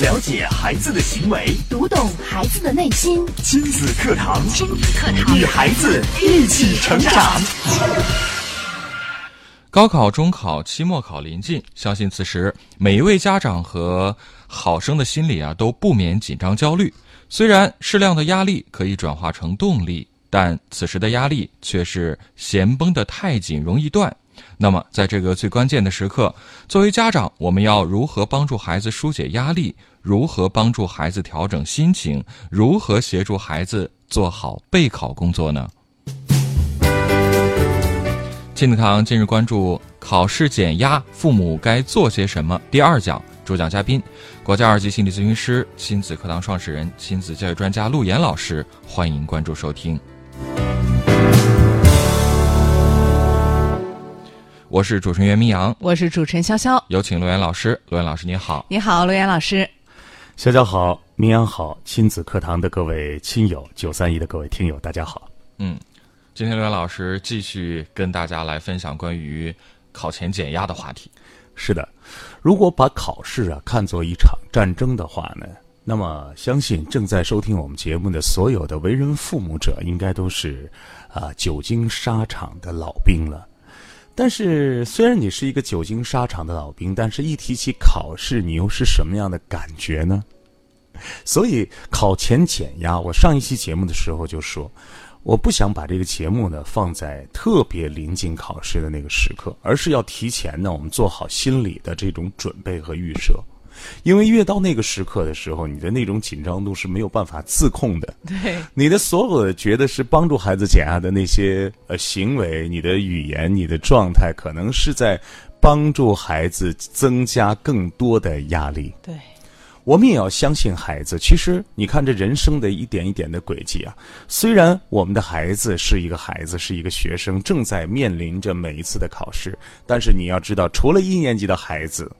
了解孩子的行为，读懂孩子的内心。亲子课堂，亲子课堂，与孩子一起成长。高考、中考、期末考临近，相信此时每一位家长和考生的心里啊都不免紧张焦虑。虽然适量的压力可以转化成动力，但此时的压力却是弦绷得太紧，容易断。那么，在这个最关键的时刻，作为家长，我们要如何帮助孩子疏解压力？如何帮助孩子调整心情？如何协助孩子做好备考工作呢？亲子堂今日关注考试减压，父母该做些什么？第二讲主讲嘉宾，国家二级心理咨询师、亲子课堂创始人、亲子教育专家陆岩老师，欢迎关注收听。我是主持人袁明阳，我是主持人潇潇，有请陆岩老师。陆岩老师，你好。你好，陆岩老师。潇潇好，明阳好，亲子课堂的各位亲友，九三一的各位听友，大家好。嗯，今天陆岩老师继续跟大家来分享关于考前减压的话题。是的，如果把考试啊看作一场战争的话呢，那么相信正在收听我们节目的所有的为人父母者，应该都是啊久经沙场的老兵了。但是，虽然你是一个久经沙场的老兵，但是一提起考试，你又是什么样的感觉呢？所以，考前减压，我上一期节目的时候就说，我不想把这个节目呢放在特别临近考试的那个时刻，而是要提前呢，我们做好心理的这种准备和预设。因为越到那个时刻的时候，你的那种紧张度是没有办法自控的。对，你的所有的觉得是帮助孩子减压的那些呃行为，你的语言、你的状态，可能是在帮助孩子增加更多的压力。对，我们也要相信孩子。其实你看这人生的一点一点的轨迹啊，虽然我们的孩子是一个孩子，是一个学生，正在面临着每一次的考试，但是你要知道，除了一年级的孩子。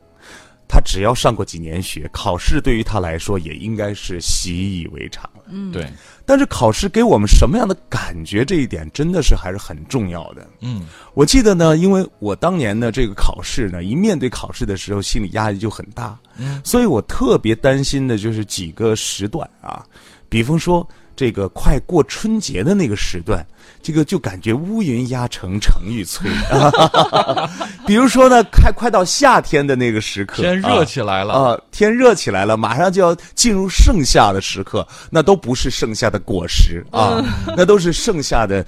他只要上过几年学，考试对于他来说也应该是习以为常了。嗯，对。但是考试给我们什么样的感觉，这一点真的是还是很重要的。嗯，我记得呢，因为我当年呢这个考试呢，一面对考试的时候，心理压力就很大。嗯，所以我特别担心的就是几个时段啊，比方说。这个快过春节的那个时段，这个就感觉乌云压城城欲摧。比如说呢，快快到夏天的那个时刻，天热起来了啊，天热起来了，马上就要进入盛夏的时刻，那都不是盛夏的果实啊，那都是盛夏的，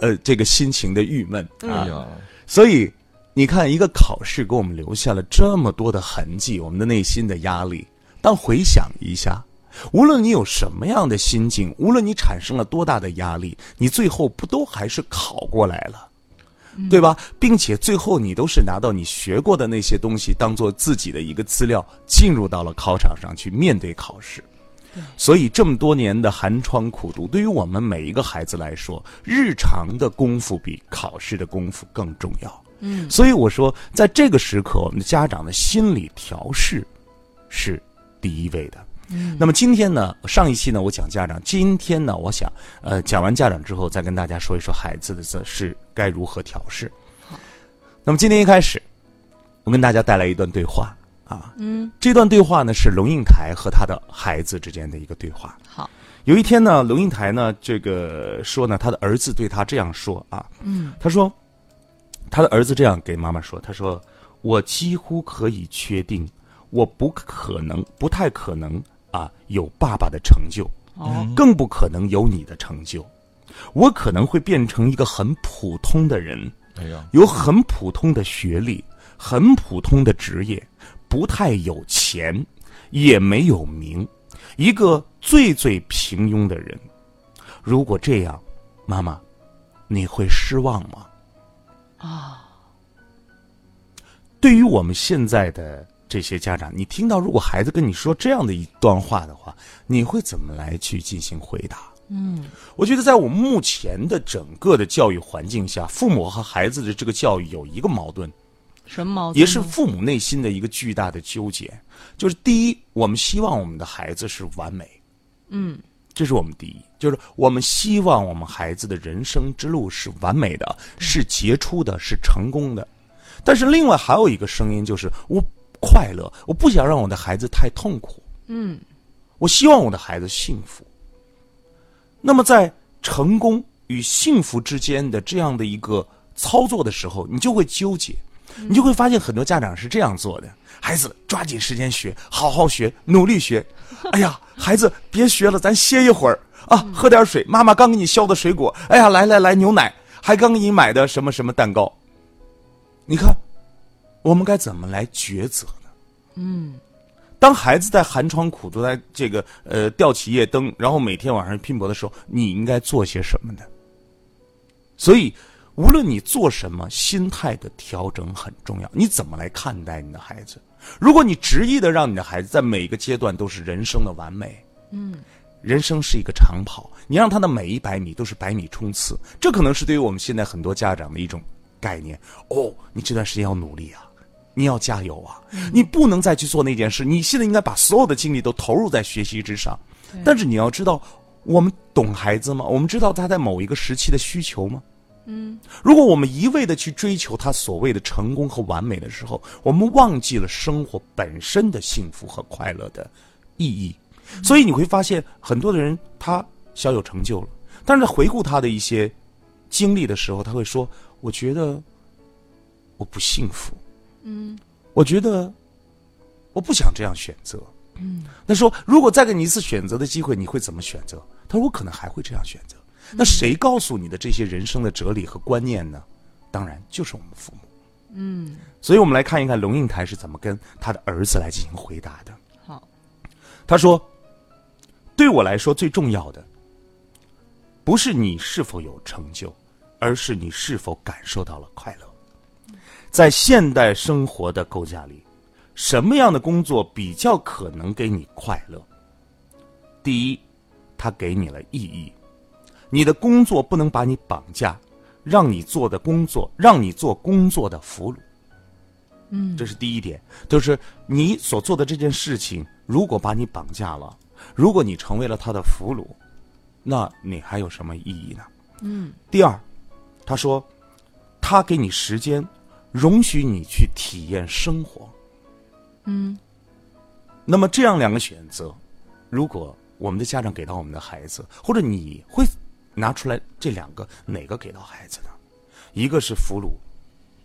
呃，这个心情的郁闷啊。所以你看，一个考试给我们留下了这么多的痕迹，我们的内心的压力。当回想一下。无论你有什么样的心境，无论你产生了多大的压力，你最后不都还是考过来了，对吧？并且最后你都是拿到你学过的那些东西，当做自己的一个资料，进入到了考场上去面对考试。所以这么多年的寒窗苦读，对于我们每一个孩子来说，日常的功夫比考试的功夫更重要。嗯，所以我说，在这个时刻，我们的家长的心理调试是第一位的。那么今天呢，上一期呢我讲家长，今天呢我想，呃，讲完家长之后，再跟大家说一说孩子的这是该如何调试。好，那么今天一开始，我跟大家带来一段对话啊，嗯，这段对话呢是龙应台和他的孩子之间的一个对话。好，有一天呢，龙应台呢这个说呢，他的儿子对他这样说啊，嗯，他说，他的儿子这样给妈妈说，他说，我几乎可以确定，我不可能，不太可能。啊，有爸爸的成就，哦，更不可能有你的成就。我可能会变成一个很普通的人，有很普通的学历，很普通的职业，不太有钱，也没有名，一个最最平庸的人。如果这样，妈妈，你会失望吗？啊，对于我们现在的。这些家长，你听到如果孩子跟你说这样的一段话的话，你会怎么来去进行回答？嗯，我觉得在我们目前的整个的教育环境下，父母和孩子的这个教育有一个矛盾，什么矛盾？也是父母内心的一个巨大的纠结。就是第一，我们希望我们的孩子是完美，嗯，这是我们第一，就是我们希望我们孩子的人生之路是完美的，是杰出的，是成功的。但是另外还有一个声音，就是我。快乐，我不想让我的孩子太痛苦。嗯，我希望我的孩子幸福。那么在成功与幸福之间的这样的一个操作的时候，你就会纠结，你就会发现很多家长是这样做的：孩子抓紧时间学，好好学，努力学。哎呀，孩子别学了，咱歇一会儿啊，喝点水。妈妈刚给你削的水果，哎呀，来来来，牛奶，还刚给你买的什么什么蛋糕。你看，我们该怎么来抉择呢？嗯。当孩子在寒窗苦读，在这个呃吊起夜灯，然后每天晚上拼搏的时候，你应该做些什么呢？所以，无论你做什么，心态的调整很重要。你怎么来看待你的孩子？如果你执意的让你的孩子在每一个阶段都是人生的完美，嗯，人生是一个长跑，你让他的每一百米都是百米冲刺，这可能是对于我们现在很多家长的一种概念。哦，你这段时间要努力啊。你要加油啊！你不能再去做那件事。你现在应该把所有的精力都投入在学习之上。但是你要知道，我们懂孩子吗？我们知道他在某一个时期的需求吗？嗯。如果我们一味的去追求他所谓的成功和完美的时候，我们忘记了生活本身的幸福和快乐的意义。所以你会发现，很多的人他小有成就了，但是在回顾他的一些经历的时候，他会说：“我觉得我不幸福。”嗯，我觉得我不想这样选择。嗯，那说如果再给你一次选择的机会，你会怎么选择？他说我可能还会这样选择。那谁告诉你的这些人生的哲理和观念呢？当然就是我们父母。嗯，所以我们来看一看龙应台是怎么跟他的儿子来进行回答的。好，他说：“对我来说，最重要的不是你是否有成就，而是你是否感受到了快乐。”在现代生活的构架里，什么样的工作比较可能给你快乐？第一，它给你了意义。你的工作不能把你绑架，让你做的工作让你做工作的俘虏。嗯，这是第一点，就是你所做的这件事情，如果把你绑架了，如果你成为了他的俘虏，那你还有什么意义呢？嗯。第二，他说，他给你时间。容许你去体验生活，嗯。那么这样两个选择，如果我们的家长给到我们的孩子，或者你会拿出来这两个哪个给到孩子呢？一个是俘虏、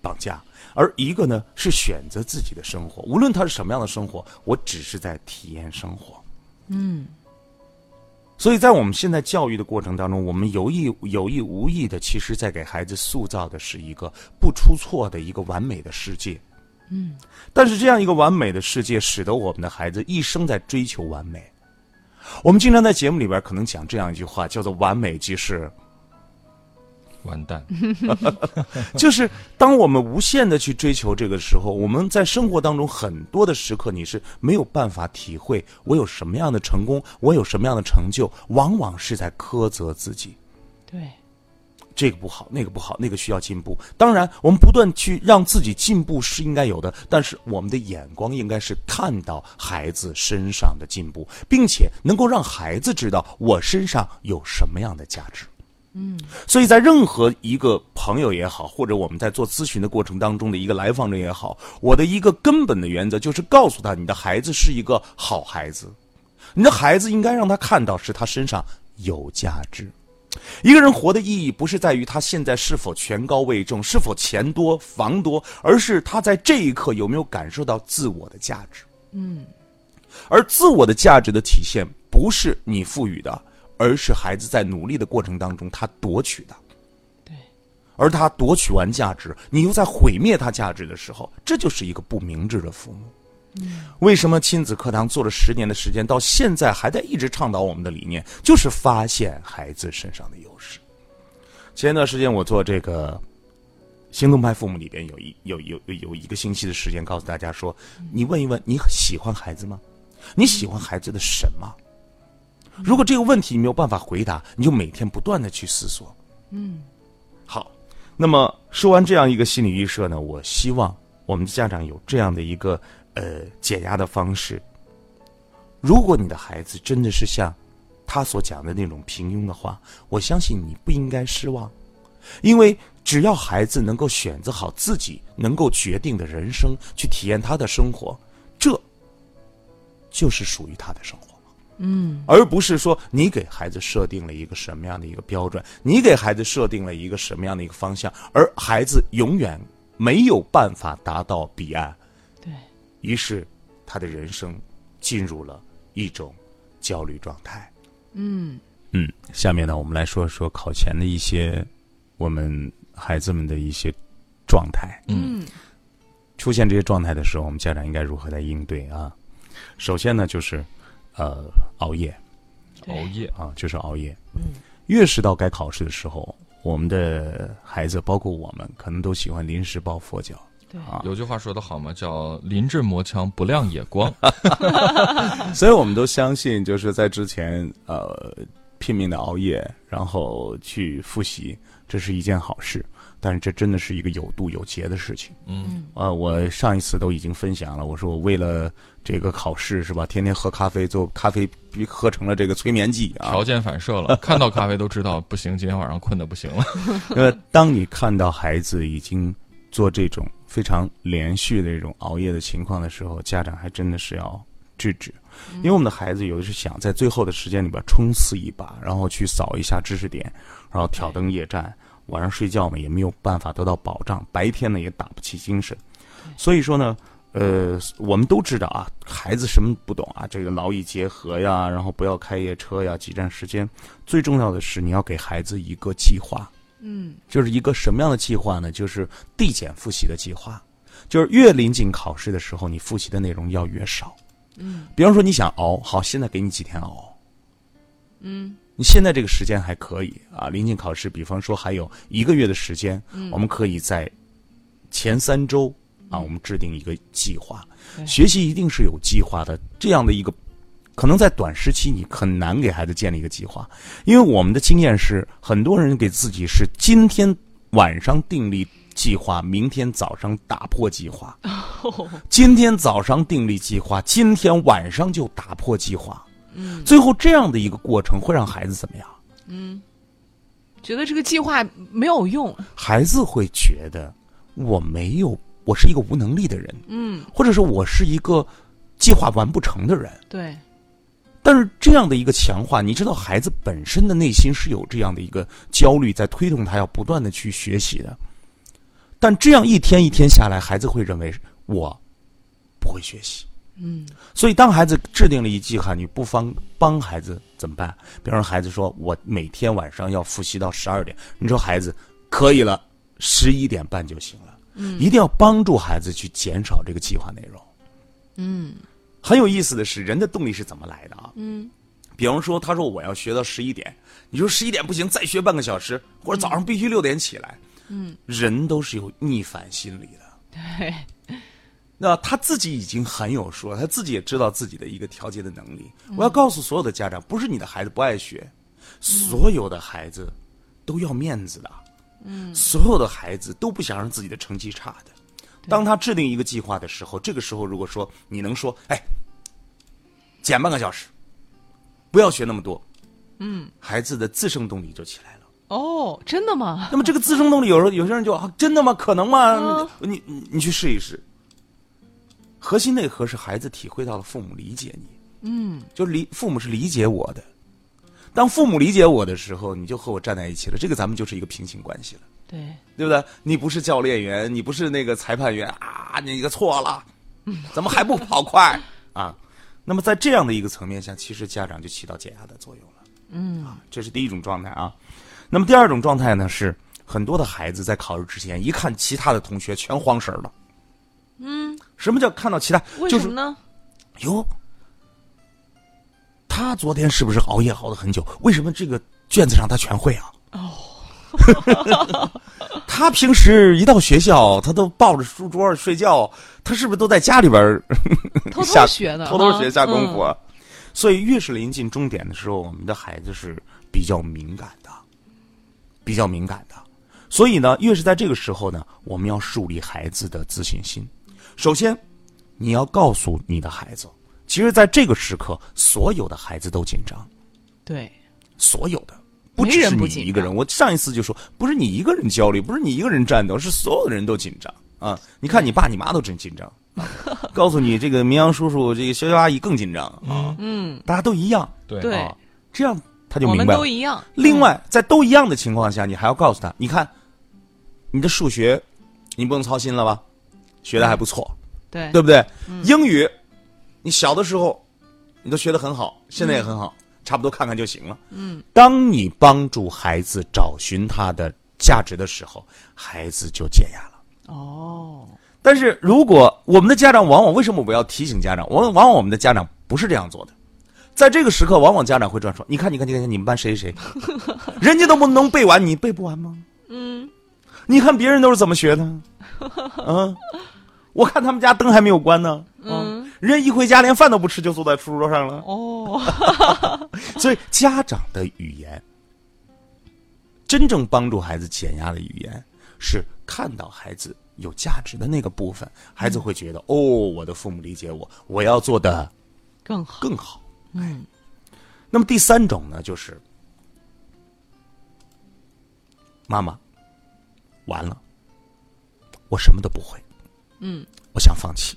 绑架，而一个呢是选择自己的生活。无论他是什么样的生活，我只是在体验生活。嗯。所以在我们现在教育的过程当中，我们有意有意无意的，其实在给孩子塑造的是一个不出错的一个完美的世界。嗯，但是这样一个完美的世界，使得我们的孩子一生在追求完美。我们经常在节目里边可能讲这样一句话，叫做“完美即是”。完蛋，就是当我们无限的去追求这个时候，我们在生活当中很多的时刻，你是没有办法体会我有什么样的成功，我有什么样的成就，往往是在苛责自己。对，这个不好，那个不好，那个需要进步。当然，我们不断去让自己进步是应该有的，但是我们的眼光应该是看到孩子身上的进步，并且能够让孩子知道我身上有什么样的价值。嗯，所以在任何一个朋友也好，或者我们在做咨询的过程当中的一个来访者也好，我的一个根本的原则就是告诉他，你的孩子是一个好孩子，你的孩子应该让他看到是他身上有价值。一个人活的意义不是在于他现在是否权高位重，是否钱多房多，而是他在这一刻有没有感受到自我的价值。嗯，而自我的价值的体现不是你赋予的。而是孩子在努力的过程当中，他夺取的，对，而他夺取完价值，你又在毁灭他价值的时候，这就是一个不明智的父母。嗯，为什么亲子课堂做了十年的时间，到现在还在一直倡导我们的理念，就是发现孩子身上的优势。前一段时间我做这个行动派父母里边有一有有有一个星期的时间，告诉大家说，你问一问你喜欢孩子吗？你喜欢孩子的什么？如果这个问题你没有办法回答，你就每天不断的去思索。嗯，好。那么说完这样一个心理预设呢，我希望我们的家长有这样的一个呃解压的方式。如果你的孩子真的是像他所讲的那种平庸的话，我相信你不应该失望，因为只要孩子能够选择好自己能够决定的人生，去体验他的生活，这。就是属于他的生活。嗯，而不是说你给孩子设定了一个什么样的一个标准，你给孩子设定了一个什么样的一个方向，而孩子永远没有办法达到彼岸。对，于是他的人生进入了一种焦虑状态。嗯嗯，下面呢，我们来说说考前的一些我们孩子们的一些状态。嗯出现这些状态的时候，我们家长应该如何来应对啊？首先呢，就是呃熬夜熬夜。啊，就是熬夜。嗯，越是到该考试的时候，我们的孩子，包括我们，可能都喜欢临时抱佛脚。对。啊。有句话说得好嘛，叫“临阵磨枪，不亮也光。所以我们都相信，就是在之前呃拼命的熬夜，然后去复习，这是一件好事。但是这真的是一个有度有节的事情。”。嗯，啊，我上一次都已经分享了，我说我为了这个考试是吧，天天喝咖啡，做咖啡喝成了这个催眠剂啊条。件反射了，看到咖啡都知道不行，今天晚上困的不行了。呃，当你看到孩子已经做这种非常连续的这种熬夜的情况的时候，家长还真的是要制止，因为我们的孩子有的是想在最后的时间里边冲刺一把，然后去扫一下知识点，然后挑灯夜战，晚上睡觉嘛也没有办法得到保障，白天呢也打不起精神，所以说呢。呃，我们都知道啊，孩子什么不懂啊？这个劳逸结合呀，然后不要开夜车呀，挤占时间。最重要的是，你要给孩子一个计划。嗯就是一个什么样的计划呢？就是递减复习的计划，就是越临近考试的时候，你复习的内容要越少。嗯，比方说你想熬，好，现在给你几天熬，嗯你现在这个时间还可以啊，临近考试，比方说还有一个月的时间，我们可以在前三周啊，我们制定一个计划。对。学习一定是有计划的，这样的一个可能在短时期你很难给孩子建立一个计划，因为我们的经验是，很多人给自己是今天晚上订立计划，明天早上打破计划，今天早上订立计划，今天晚上就打破计划，嗯，最后这样的一个过程会让孩子怎么样？嗯觉得这个计划没有用。孩子会觉得我没有，我是一个无能力的人，嗯，或者说我是一个计划完不成的人。对，但是这样的一个强化，你知道，孩子本身的内心是有这样的一个焦虑，在推动他要不断的去学习的。但这样一天一天下来，孩子会认为我不会学习。嗯所以，当孩子制定了一计划，你不妨帮孩子怎么办？比方说，孩子说我每天晚上要复习到十二点，你说孩子可以了，十一点半就行了。嗯一定要帮助孩子去减少这个计划内容。嗯很有意思的是，人的动力是怎么来的啊？嗯比方说，他说我要学到十一点，你说十一点不行，再学半个小时，或者早上必须六点起来。嗯，人都是有逆反心理的。对，那他自己已经很有数了，他自己也知道自己的一个调节的能力。我要告诉所有的家长，不是你的孩子不爱学，所有的孩子都要面子的。嗯，所有的孩子都不想让自己的成绩差的。当他制定一个计划的时候，这个时候如果说你能说，哎，减半个小时，不要学那么多，嗯，孩子的自生动力就起来了。哦，真的吗？那么这个自生动力，有时候有些人就啊，真的吗？可能吗？嗯你你你去试一试。核心内核是孩子体会到了父母理解你，嗯就是理父母是理解我的。当父母理解我的时候，你就和我站在一起了，这个咱们就是一个平行关系了，对，对不对？你不是教练员，你不是那个裁判员啊，你个错了，怎么还不跑快 啊？那么在这样的一个层面下，其实家长就起到减压的作用了。嗯啊，这是第一种状态啊。那么第二种状态呢，是很多的孩子在考试之前一看其他的同学全慌神儿了。嗯，什么叫看到其他？就是为什么呢？哟，他昨天是不是熬夜熬了很久？为什么这个卷子上他全会啊？哦，他平时一到学校，他都抱着书桌儿睡觉，他是不是都在家里边偷偷学的，偷偷学下功夫啊。啊。所以越是临近终点的时候，我们的孩子是比较敏感的，比较敏感的。所以呢，越是在这个时候呢，我们要树立孩子的自信心。首先，你要告诉你的孩子，其实在这个时刻，所有的孩子都紧张，对，所有的。不只是你一个人，张我上一次就说，不是你一个人焦虑，不是你一个人战斗，是所有的人都紧张啊！你看你爸你妈都真紧张 告诉你这个明阳叔叔、这个潇潇阿姨更紧张啊。嗯，大家都一样，对对啊，这样他就明白了。都一样。另外，在都一样的情况下，你还要告诉他，你看，你的数学你不用操心了吧？学的还不错，对对不对？英语，你小的时候你都学的很好，现在也很好，差不多看看就行了。嗯，当你帮助孩子找寻他的价值的时候，孩子就减压了。哦，但是如果我们的家长往往为什么我要提醒家长？往往往我们的家长不是这样做的，在这个时刻，往往家长会这样说：“你看，你看，你看，你们班谁谁谁，人家都不能背完，你背不完吗？嗯，你看别人都是怎么学的？嗯，我看他们家灯还没有关呢。嗯，人家一回家连饭都不吃就坐在书桌上了。哦，所以家长的语言，真正帮助孩子减压的语言，是看到孩子有价值的那个部分，孩子会觉得、哦，我的父母理解我，我要做的更好。更好。嗯，那么第三种呢，就是妈妈，完了，我什么都不会，嗯，我想放弃。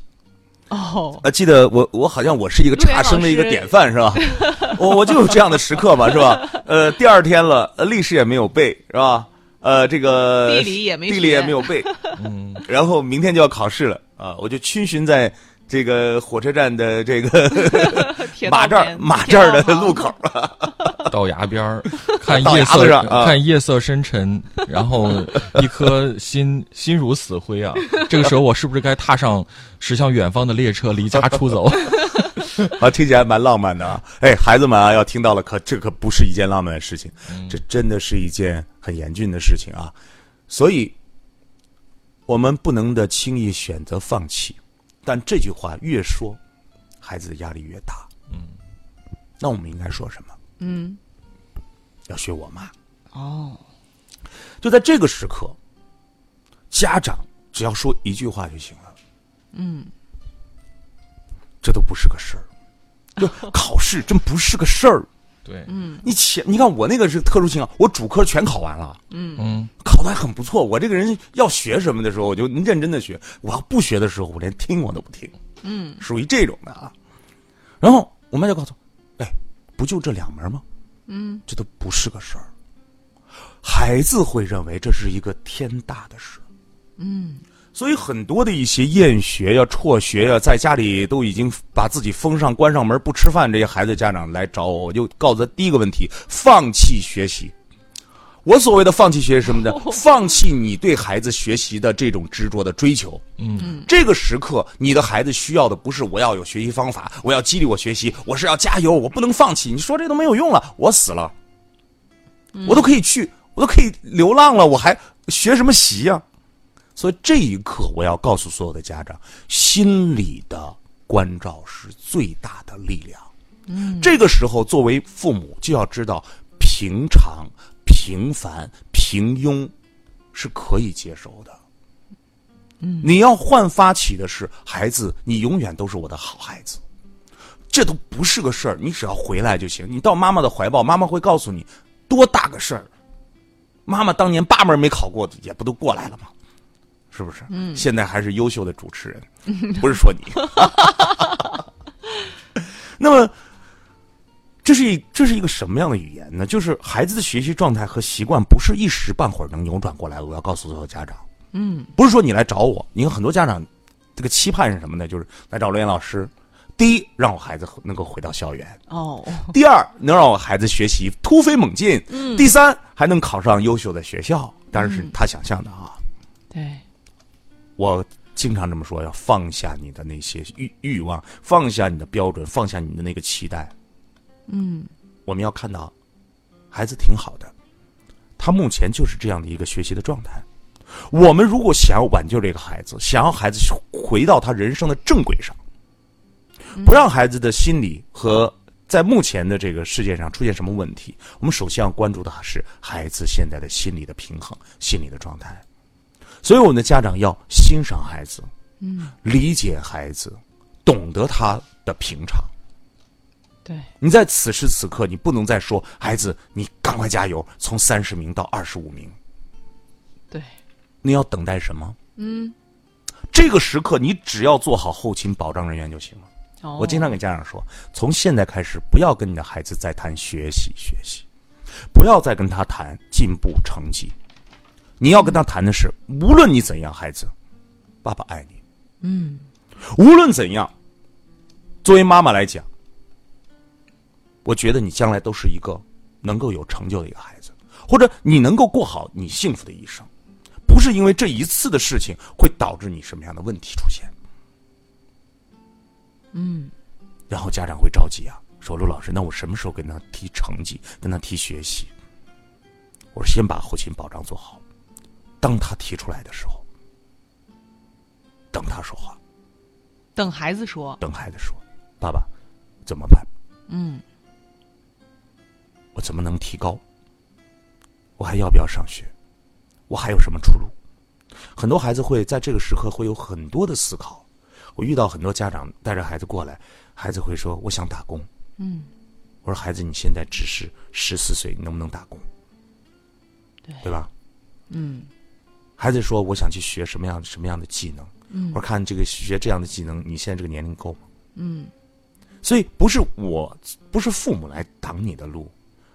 哦，呃，记得我我好像我是一个差生的一个典范是吧？我我就有这样的时刻嘛是吧？呃，第二天了，呃，历史也没有背是吧？呃，这个地理也没地理也没有背，嗯，然后明天就要考试了啊，我就逡巡在这个火车站的这个 马这儿马这儿的路口，到崖边儿 看夜色啊看夜色深沉，然后一颗心心如死灰啊！这个时候我是不是该踏上驶向远方的列车，离家出走？啊，听起来蛮浪漫的啊！哎，孩子们啊，要听到了，可这可不是一件浪漫的事情，这真的是一件很严峻的事情啊！所以，我们不能的轻易选择放弃，但这句话越说，孩子的压力越大。嗯，那我们应该说什么？嗯，要学我妈。哦，就在这个时刻，家长只要说一句话就行了。嗯，这都不是个事儿，就考试真不是个事儿。对，你前你看我那个是特殊情况，我主科全考完了，嗯，考的还很不错。我这个人要学什么的时候，我就认真的学；我要不学的时候，我连听我都不听。嗯，属于这种的啊。然后我妈就告诉我：“哎，不就这两门吗？嗯，这都不是个事儿。孩子会认为这是一个天大的事。嗯，所以很多的一些厌学呀、辍学呀，在家里都已经把自己封上、关上门不吃饭，这些孩子家长来找我，我就告诉他第一个问题：放弃学习。我所谓的放弃学习是什么呢？放弃你对孩子学习的这种执着的追求。嗯，这个时刻，你的孩子需要的不是我要有学习方法，我要激励我学习，我是要加油，我不能放弃。你说这都没有用了，我死了，我都可以去，我都可以流浪了，我还学什么习呀、所以这一刻，我要告诉所有的家长，心理的关照是最大的力量。嗯，这个时候，作为父母就要知道，平常、平凡、平庸是可以接受的。嗯，你要焕发起的是孩子，你永远都是我的好孩子。这都不是个事儿，你只要回来就行。你到妈妈的怀抱，妈妈会告诉你多大个事儿。妈妈当年八门没考过，也不都过来了吗？是不是？嗯，现在还是优秀的主持人，不是说你。那么，这是一这是一个什么样的语言呢？就是孩子的学习状态和习惯不是一时半会儿能扭转过来的。我要告诉所有家长，嗯，不是说你来找我，你看很多家长这个期盼是什么呢？就是来找罗岩老师，第一让我孩子能够回到校园，哦，第二能让我孩子学习突飞猛进，嗯，第三还能考上优秀的学校，当然是他想象的啊。对，我经常这么说，要放下你的那些欲欲望，放下你的标准，放下你的那个期待。嗯，我们要看到，孩子挺好的，他目前就是这样的一个学习的状态。我们如果想要挽救这个孩子，想要孩子回到他人生的正轨上，不让孩子的心理和在目前的这个世界上出现什么问题，我们首先要关注的是孩子现在的心理的平衡、心理的状态。所以，我们的家长要欣赏孩子，嗯，理解孩子，懂得他的平常。对，你在此时此刻，你不能再说孩子，你赶快加油，从三十名到二十五名，对，你要等待什么？嗯，这个时刻，你只要做好后勤保障人员就行了。哦。我经常给家长说，从现在开始，不要跟你的孩子再谈学习学习，不要再跟他谈进步成绩，你要跟他谈的是，无论你怎样，孩子，爸爸爱你。嗯，无论怎样，作为妈妈来讲，我觉得你将来都是一个能够有成就的一个孩子，或者你能够过好你幸福的一生，不是因为这一次的事情会导致你什么样的问题出现。嗯然后家长会着急啊，说陆老师，那我什么时候跟他提成绩，跟他提学习？我说先把后勤保障做好，当他提出来的时候，等他说话，等孩子说，等孩子说，爸爸怎么办？嗯，我怎么能提高？我还要不要上学？我还有什么出路？很多孩子会在这个时刻会有很多的思考。我遇到很多家长带着孩子过来，孩子会说：“我想打工。”嗯，我说：“孩子，你现在只是十四岁，你能不能打工？对对吧？”嗯孩子说：“我想去学什么样的什么样的技能。”嗯我说：“看这个学这样的技能，你现在这个年龄够吗？”嗯所以不是我，不是父母来挡你的路，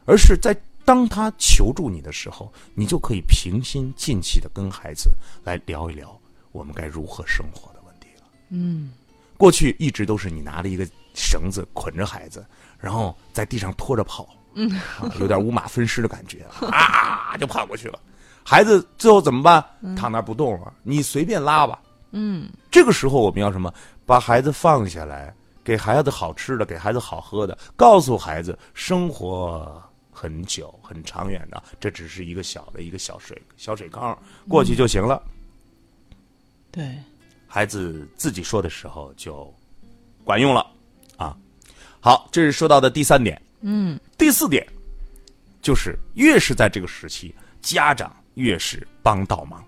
而是在当他求助你的时候，你就可以平心静气的跟孩子来聊一聊我们该如何生活的问题了。嗯过去一直都是你拿着一个绳子捆着孩子，然后在地上拖着跑，嗯、啊，有点五马分尸的感觉，啊，就跑过去了。孩子最后怎么办？躺那不动了，你随便拉吧。嗯这个时候我们要什么？把孩子放下来，给孩子好吃的，给孩子好喝的，告诉孩子生活很久很长远的，这只是一个小的一个小水小水坑，过去就行了。对，孩子自己说的时候就管用了啊。好，这是说到的第三点。嗯第四点就是越是在这个时期，家长越是帮倒忙。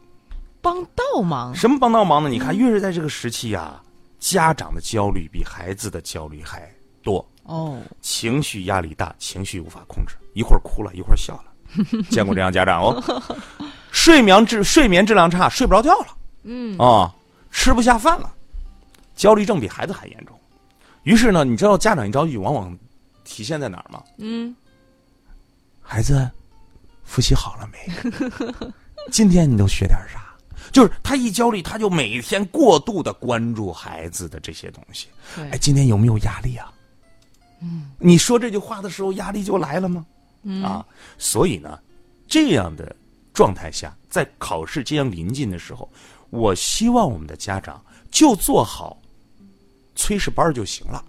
帮倒忙，什么帮倒忙呢？你看，越是在这个时期呀、家长的焦虑比孩子的焦虑还多，哦，情绪压力大，情绪无法控制，一会儿哭了，一会儿笑了，见过这样家长哦。睡眠质睡眠质量差，睡不着觉了，嗯啊、吃不下饭了，焦虑症比孩子还严重。于是呢，你知道家长一着急，往往体现在哪儿吗？嗯孩子，复习好了没？今天你都学点啥？就是他一焦虑，他就每天过度的关注孩子的这些东西。对哎，今天有没有压力啊？嗯，你说这句话的时候，压力就来了吗？嗯啊，所以呢，这样的状态下，在考试即将临近的时候，我希望我们的家长就做好炊事班儿就行了，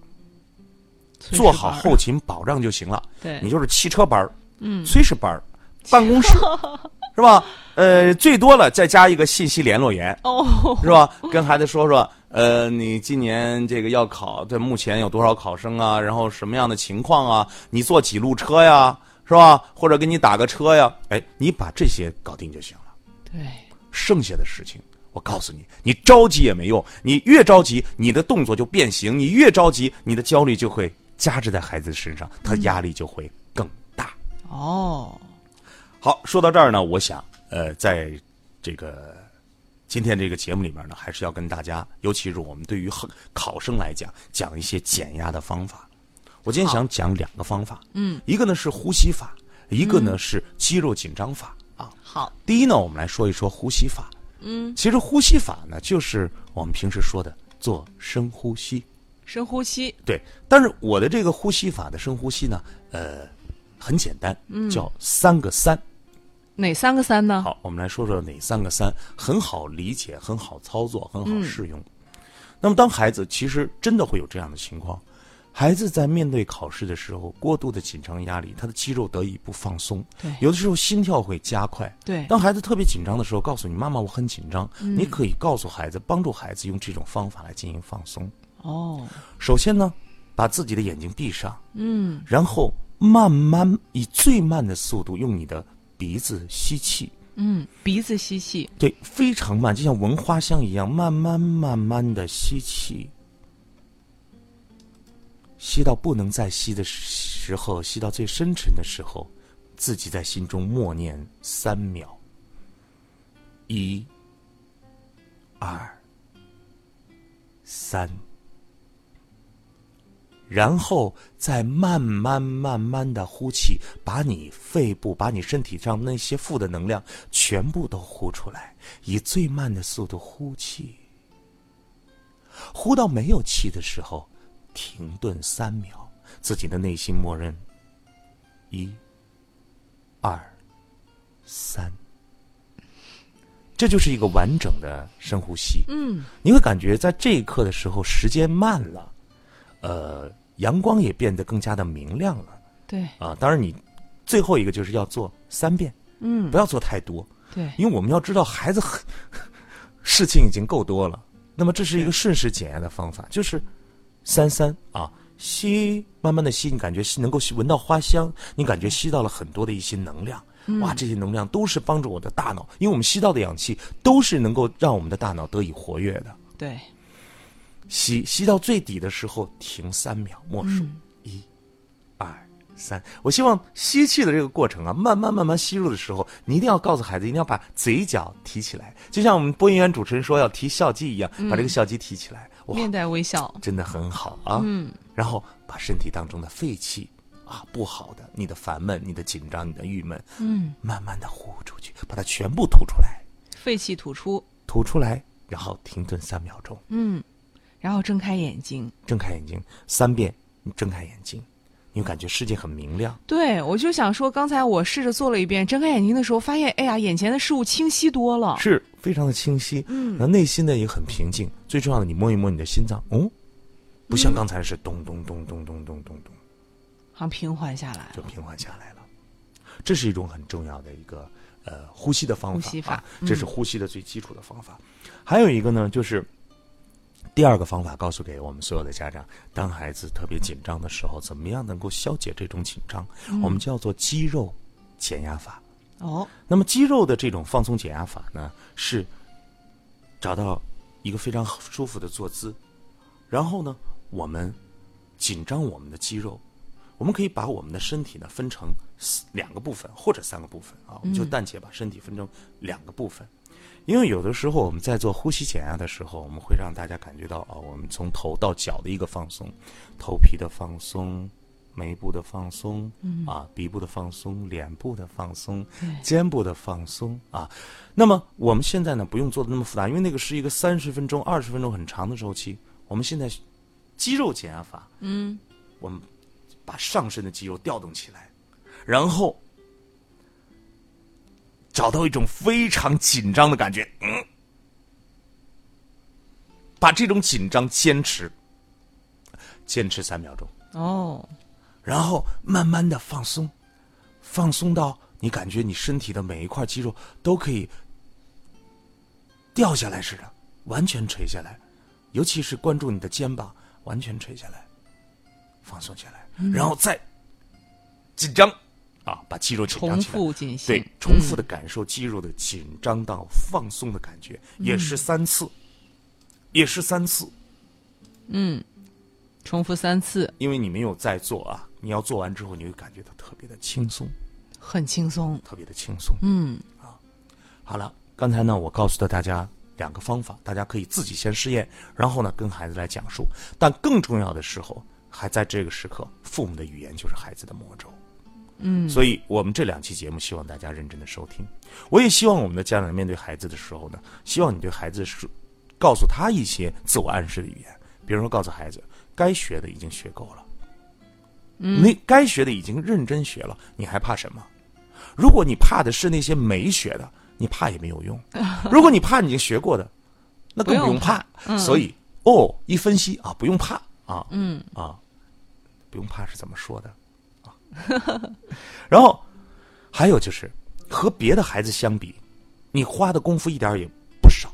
做好后勤保障就行了。对你就是汽车班儿，嗯，炊事班儿，办公室，是吧？呃，最多了再加一个信息联络员，哦，是吧？跟孩子说说，呃，你今年这个要考，这目前有多少考生啊？然后什么样的情况啊？你坐几路车呀？是吧？或者给你打个车呀？哎，你把这些搞定就行了。对，剩下的事情，我告诉你，你着急也没用，你越着急，你的动作就变形；你越着急，你的焦虑就会加之在孩子身上，他压力就会更大。哦，好，说到这儿呢，我想，呃，在这个今天这个节目里面呢，还是要跟大家，尤其是我们对于考考生来讲，讲一些减压的方法。我今天想讲两个方法，嗯，一个呢是呼吸法，一个呢是肌肉紧张法啊。好，第一呢，我们来说一说呼吸法。嗯，其实呼吸法呢，就是我们平时说的做深呼吸。深呼吸，对，但是我的这个呼吸法的深呼吸呢，呃，很简单，叫三个三。哪三个三呢？好，我们来说说哪三个三，很好理解，很好操作，很好适用。那么，当孩子其实真的会有这样的情况，孩子在面对考试的时候，过度的紧张压力，他的肌肉得以不放松，对。有的时候心跳会加快。对，当孩子特别紧张的时候，告诉你妈妈我很紧张，你可以告诉孩子，帮助孩子用这种方法来进行放松。哦，首先呢，把自己的眼睛闭上，嗯，然后慢慢以最慢的速度用你的鼻子吸气，嗯，鼻子吸气，对，非常慢，就像闻花香一样，慢慢慢慢的吸气，吸到不能再吸的时候，吸到最深沉的时候，自己在心中默念三秒，一、二、三，然后再慢慢慢慢的呼气，把你肺部、把你身体上那些负的能量全部都呼出来，以最慢的速度呼气。呼到没有气的时候，停顿三秒，自己的内心默认：一、二、三。这就是一个完整的深呼吸。嗯，你会感觉在这一刻的时候，时间慢了，呃，阳光也变得更加的明亮了。对，啊，当然你最后一个就是要做三遍，嗯不，要做太多，对，因为我们要知道孩子很 事情已经够多了。那么这是一个顺势检验的方法，就是三三。啊，吸，慢慢的吸，你感觉吸能够吸闻到花香，你感觉吸到了很多的一些能量。哇，这些能量都是帮助我的大脑，因为我们吸到的氧气都是能够让我们的大脑得以活跃的。对，吸吸到最底的时候停三秒，默数，三。我希望吸气的这个过程啊，慢慢慢慢吸入的时候，你一定要告诉孩子，一定要把嘴角提起来，就像我们播音员主持人说要提笑肌一样，把这个笑肌提起来。哇，面带微笑。真的很好啊。嗯，然后把身体当中的废气啊，不好的，你的烦闷、你的紧张、你的郁闷，嗯，慢慢的呼出去，把它全部吐出来，废气吐出。吐出来，然后停顿三秒钟，嗯，然后睁开眼睛。睁开眼睛三遍，你睁开眼睛，你会感觉世界很明亮。对，我就想说，刚才我试着做了一遍，睁开眼睛的时候，发现，哎呀，眼前的事物清晰多了。是非常的清晰，嗯那内心呢也很平静。最重要的，你摸一摸你的心脏，哦，不像刚才是咚咚咚咚咚咚咚咚，好像平缓下来。就平缓下来了。这是一种很重要的一个呃呼吸的方法，呼吸法啊这是呼吸的最基础的方法。还有一个呢，就是第二个方法，告诉给我们所有的家长，当孩子特别紧张的时候，怎么样能够消解这种紧张？我们叫做肌肉减压法。哦，那么肌肉的这种放松减压法呢，是找到一个非常舒服的坐姿，然后呢，我们紧张我们的肌肉，我们可以把我们的身体呢分成两个部分或者三个部分啊，我们就暂且把身体分成两个部分。因为有的时候我们在做呼吸减压的时候，我们会让大家感觉到啊，我们从头到脚的一个放松，头皮的放松，眉部的放松，啊，鼻部的放松，脸部的放松，肩部的放松啊。那么我们现在呢，不用做的那么复杂，因为那个是一个三十分钟、二十分钟很长的周期。我们现在肌肉减压法，嗯，我们把上身的肌肉调动起来，然后找到一种非常紧张的感觉，嗯，把这种紧张坚持，坚持三秒钟。哦，然后慢慢的放松，放松到你感觉你身体的每一块肌肉都可以掉下来似的，完全垂下来，尤其是关注你的肩膀，完全垂下来，放松下来，然后再紧张啊，把肌肉紧张重起来。复进行。对，重复的感受肌肉的紧张到放松的感觉，也是三次，也是三次。嗯，重复三次，因为你没有在做啊，你要做完之后，你会感觉到特别的轻松，很轻松。特别的轻松。嗯，啊好了，刚才呢，我告诉了大家两个方法，大家可以自己先试验，然后呢，跟孩子来讲述。但更重要的时候，还在这个时刻，父母的语言就是孩子的魔咒。嗯，所以我们这两期节目希望大家认真的收听。我也希望我们的家长面对孩子的时候呢，希望你对孩子说，告诉他一些自我暗示的语言，比如说告诉孩子，该学的已经学够了，嗯，你该学的已经认真学了，你还怕什么？如果你怕的是那些没学的，你怕也没有用。如果你怕你已经学过的，那更不用怕。怕所以哦，一分析啊，不用怕啊，嗯啊，不用怕是怎么说的啊？然后还有就是和别的孩子相比，你花的功夫一点也不少。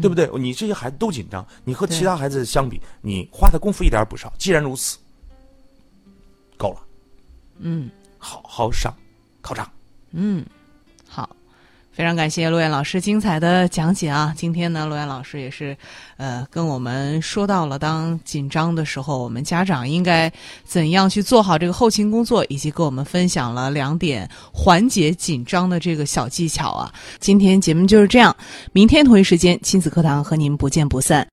对不对？你这些孩子都紧张，你和其他孩子相比，你花的功夫一点也不少。既然如此，够了，嗯好好上考场。嗯，好。非常感谢陆燕老师精彩的讲解啊！今天呢，陆燕老师也是，呃，跟我们说到了当紧张的时候，我们家长应该怎样去做好这个后勤工作，以及跟我们分享了两点缓解紧张的这个小技巧啊！今天节目就是这样，明天同一时间亲子课堂和您不见不散。